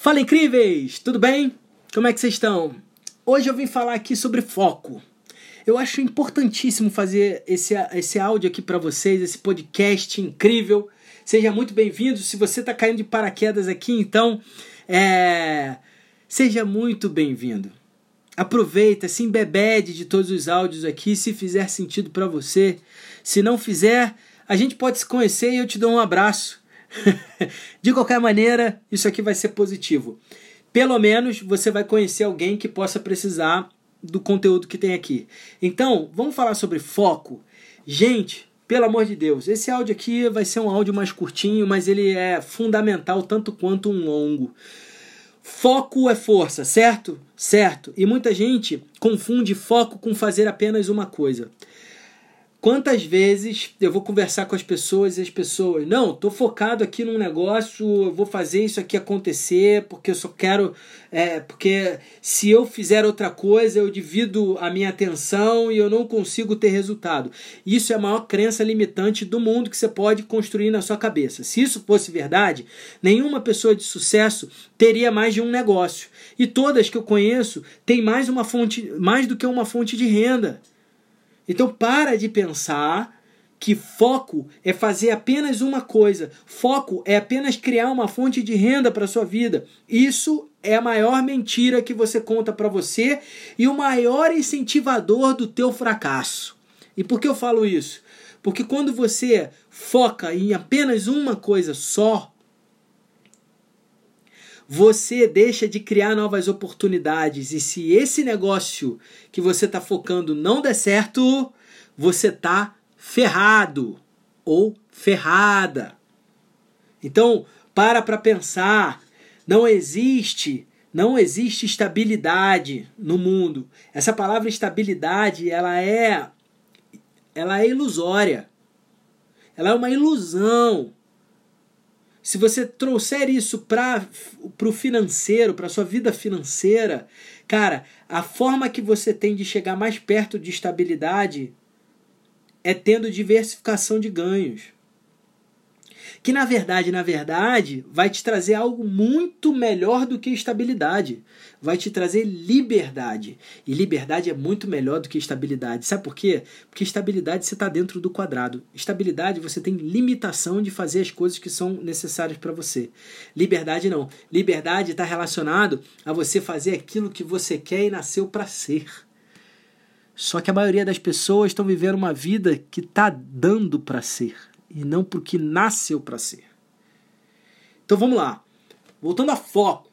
Fala incríveis, tudo bem? Como é que vocês estão? Hoje eu vim falar aqui sobre foco. Eu acho importantíssimo fazer esse, esse áudio aqui para vocês, esse podcast incrível. Seja muito bem-vindo. Se você está caindo de paraquedas aqui, então, é... seja muito bem-vindo. Aproveita, se embebede de todos os áudios aqui, se fizer sentido para você. Se não fizer, a gente pode se conhecer e eu te dou um abraço. de qualquer maneira, isso aqui vai ser positivo. Pelo menos você vai conhecer alguém que possa precisar do conteúdo que tem aqui. Então, vamos falar sobre foco. Gente, pelo amor de Deus, esse áudio aqui vai ser um áudio mais curtinho, mas ele é fundamental tanto quanto um longo. Foco é força, certo? Certo. E muita gente confunde foco com fazer apenas uma coisa. Quantas vezes eu vou conversar com as pessoas e as pessoas, não, tô focado aqui num negócio, eu vou fazer isso aqui acontecer, porque eu só quero. É, porque se eu fizer outra coisa, eu divido a minha atenção e eu não consigo ter resultado. Isso é a maior crença limitante do mundo que você pode construir na sua cabeça. Se isso fosse verdade, nenhuma pessoa de sucesso teria mais de um negócio. E todas que eu conheço têm mais uma fonte, mais do que uma fonte de renda. Então para de pensar que foco é fazer apenas uma coisa. Foco é apenas criar uma fonte de renda para sua vida. Isso é a maior mentira que você conta para você e o maior incentivador do teu fracasso. E por que eu falo isso? Porque quando você foca em apenas uma coisa só, você deixa de criar novas oportunidades. E se esse negócio que você está focando não der certo, você está ferrado ou ferrada. Então, para para pensar. Não existe, não existe estabilidade no mundo. Essa palavra estabilidade, ela é ela é ilusória. Ela é uma ilusão. Se você trouxer isso para o financeiro, para sua vida financeira, cara, a forma que você tem de chegar mais perto de estabilidade é tendo diversificação de ganhos que na verdade, na verdade, vai te trazer algo muito melhor do que estabilidade. Vai te trazer liberdade. E liberdade é muito melhor do que estabilidade. Sabe por quê? Porque estabilidade você está dentro do quadrado. Estabilidade você tem limitação de fazer as coisas que são necessárias para você. Liberdade não. Liberdade está relacionado a você fazer aquilo que você quer e nasceu para ser. Só que a maioria das pessoas estão vivendo uma vida que está dando para ser e não porque nasceu para ser. Então vamos lá. Voltando a foco.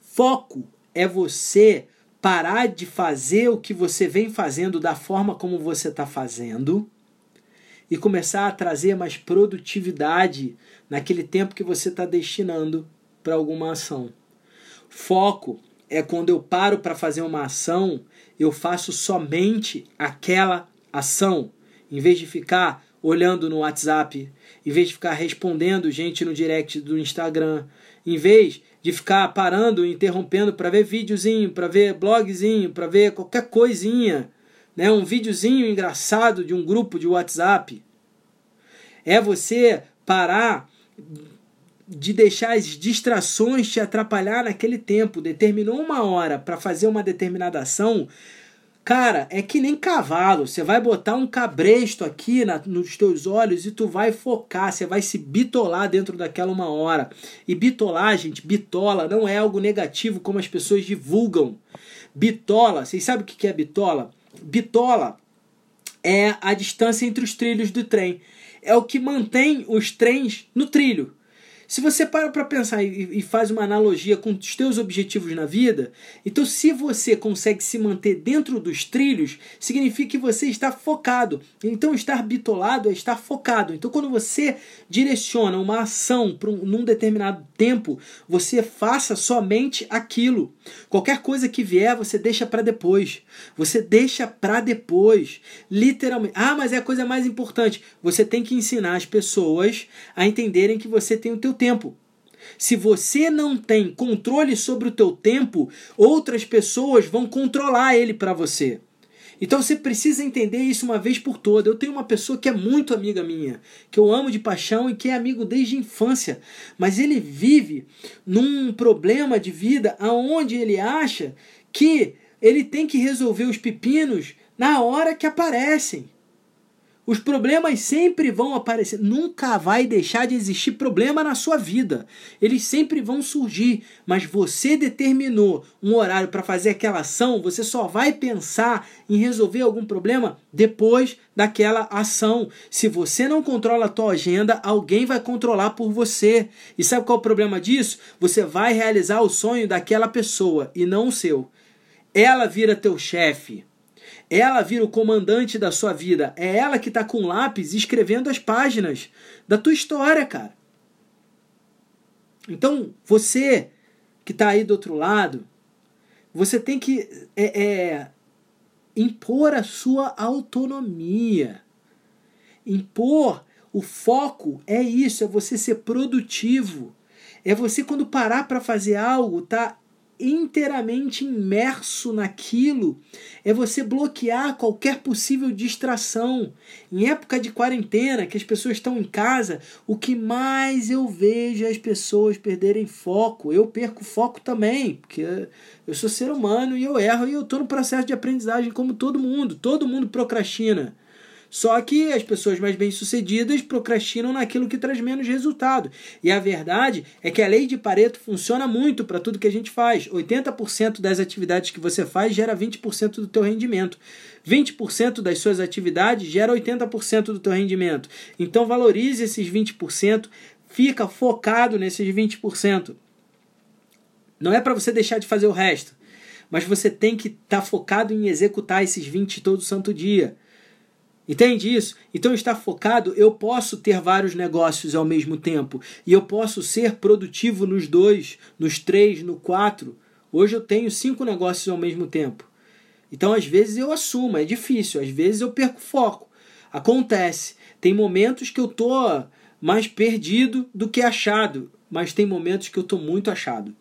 Foco é você parar de fazer o que você vem fazendo da forma como você está fazendo e começar a trazer mais produtividade naquele tempo que você está destinando para alguma ação. Foco é quando eu paro para fazer uma ação, eu faço somente aquela ação, em vez de ficar olhando no WhatsApp, em vez de ficar respondendo gente no direct do Instagram, em vez de ficar parando, interrompendo para ver videozinho, para ver blogzinho, para ver qualquer coisinha, né, um videozinho engraçado de um grupo de WhatsApp. É você parar de deixar as distrações te atrapalhar naquele tempo. Determinou uma hora para fazer uma determinada ação, Cara, é que nem cavalo. Você vai botar um cabresto aqui na, nos teus olhos e tu vai focar, você vai se bitolar dentro daquela uma hora. E bitolar, gente, bitola não é algo negativo como as pessoas divulgam. Bitola, vocês sabem o que é bitola? Bitola é a distância entre os trilhos do trem. É o que mantém os trens no trilho. Se você para para pensar e, e faz uma analogia com os teus objetivos na vida, então se você consegue se manter dentro dos trilhos, significa que você está focado. Então estar bitolado é estar focado. Então quando você direciona uma ação para um, num determinado tempo, você faça somente aquilo. Qualquer coisa que vier, você deixa para depois. Você deixa para depois. Literalmente. Ah, mas é a coisa mais importante. Você tem que ensinar as pessoas a entenderem que você tem o teu tempo. Se você não tem controle sobre o teu tempo, outras pessoas vão controlar ele para você. Então você precisa entender isso uma vez por toda. Eu tenho uma pessoa que é muito amiga minha, que eu amo de paixão e que é amigo desde a infância, mas ele vive num problema de vida aonde ele acha que ele tem que resolver os pepinos na hora que aparecem. Os problemas sempre vão aparecer. Nunca vai deixar de existir problema na sua vida. Eles sempre vão surgir. Mas você determinou um horário para fazer aquela ação, você só vai pensar em resolver algum problema depois daquela ação. Se você não controla a tua agenda, alguém vai controlar por você. E sabe qual é o problema disso? Você vai realizar o sonho daquela pessoa e não o seu. Ela vira teu chefe. Ela vira o comandante da sua vida. É ela que está com lápis escrevendo as páginas da tua história, cara. Então, você que está aí do outro lado, você tem que é, é, impor a sua autonomia. Impor o foco é isso, é você ser produtivo. É você quando parar para fazer algo, tá inteiramente imerso naquilo, é você bloquear qualquer possível distração. Em época de quarentena, que as pessoas estão em casa, o que mais eu vejo é as pessoas perderem foco. Eu perco foco também, porque eu sou ser humano e eu erro e eu estou no processo de aprendizagem como todo mundo. Todo mundo procrastina. Só que as pessoas mais bem-sucedidas procrastinam naquilo que traz menos resultado. E a verdade é que a lei de Pareto funciona muito para tudo que a gente faz. 80% das atividades que você faz gera 20% do teu rendimento. 20% das suas atividades gera 80% do teu rendimento. Então valorize esses 20%, fica focado nesses 20%. Não é para você deixar de fazer o resto, mas você tem que estar tá focado em executar esses 20 todo santo dia. Entende isso? Então, estar focado, eu posso ter vários negócios ao mesmo tempo. E eu posso ser produtivo nos dois, nos três, no quatro. Hoje eu tenho cinco negócios ao mesmo tempo. Então, às vezes eu assumo, é difícil. Às vezes eu perco foco. Acontece. Tem momentos que eu tô mais perdido do que achado. Mas tem momentos que eu tô muito achado.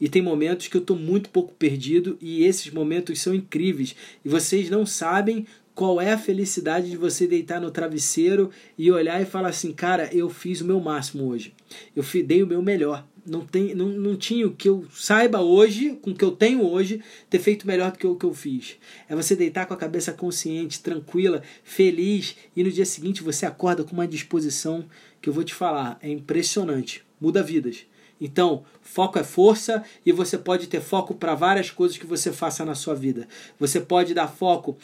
E tem momentos que eu estou muito pouco perdido e esses momentos são incríveis. E vocês não sabem qual é a felicidade de você deitar no travesseiro e olhar e falar assim, cara, eu fiz o meu máximo hoje. Eu dei o meu melhor. Não, tem, não, não tinha o que eu saiba hoje, com o que eu tenho hoje, ter feito melhor do que o que eu fiz. É você deitar com a cabeça consciente, tranquila, feliz, e no dia seguinte você acorda com uma disposição que eu vou te falar, é impressionante. Muda vidas. Então, foco é força e você pode ter foco para várias coisas que você faça na sua vida. Você pode dar foco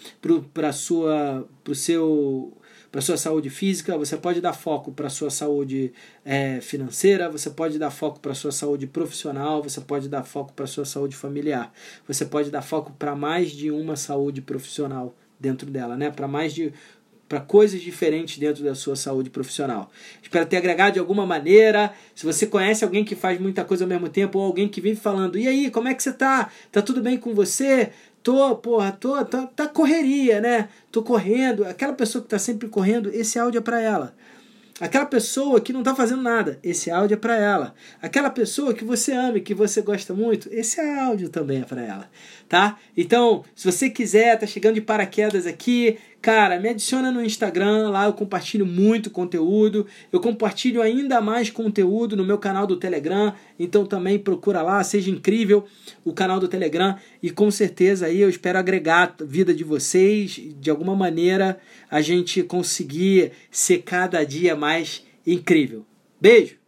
para sua pro seu para sua saúde física, você pode dar foco para sua saúde é, financeira, você pode dar foco para sua saúde profissional, você pode dar foco para sua saúde familiar, você pode dar foco para mais de uma saúde profissional dentro dela, né? Para mais de para coisas diferentes dentro da sua saúde profissional. Espero ter agregado de alguma maneira. Se você conhece alguém que faz muita coisa ao mesmo tempo, ou alguém que vive falando, e aí, como é que você tá? Tá tudo bem com você? Tô, porra, tô, tá, tá correria, né? Tô correndo. Aquela pessoa que tá sempre correndo, esse áudio é para ela. Aquela pessoa que não está fazendo nada, esse áudio é para ela. Aquela pessoa que você ama e que você gosta muito, esse áudio também é para ela, tá? Então, se você quiser, tá chegando de paraquedas aqui, cara, me adiciona no Instagram, lá eu compartilho muito conteúdo. Eu compartilho ainda mais conteúdo no meu canal do Telegram, então também procura lá, seja incrível o canal do Telegram e com certeza aí eu espero agregar a vida de vocês de alguma maneira a gente conseguir ser cada dia mais incrível. Beijo!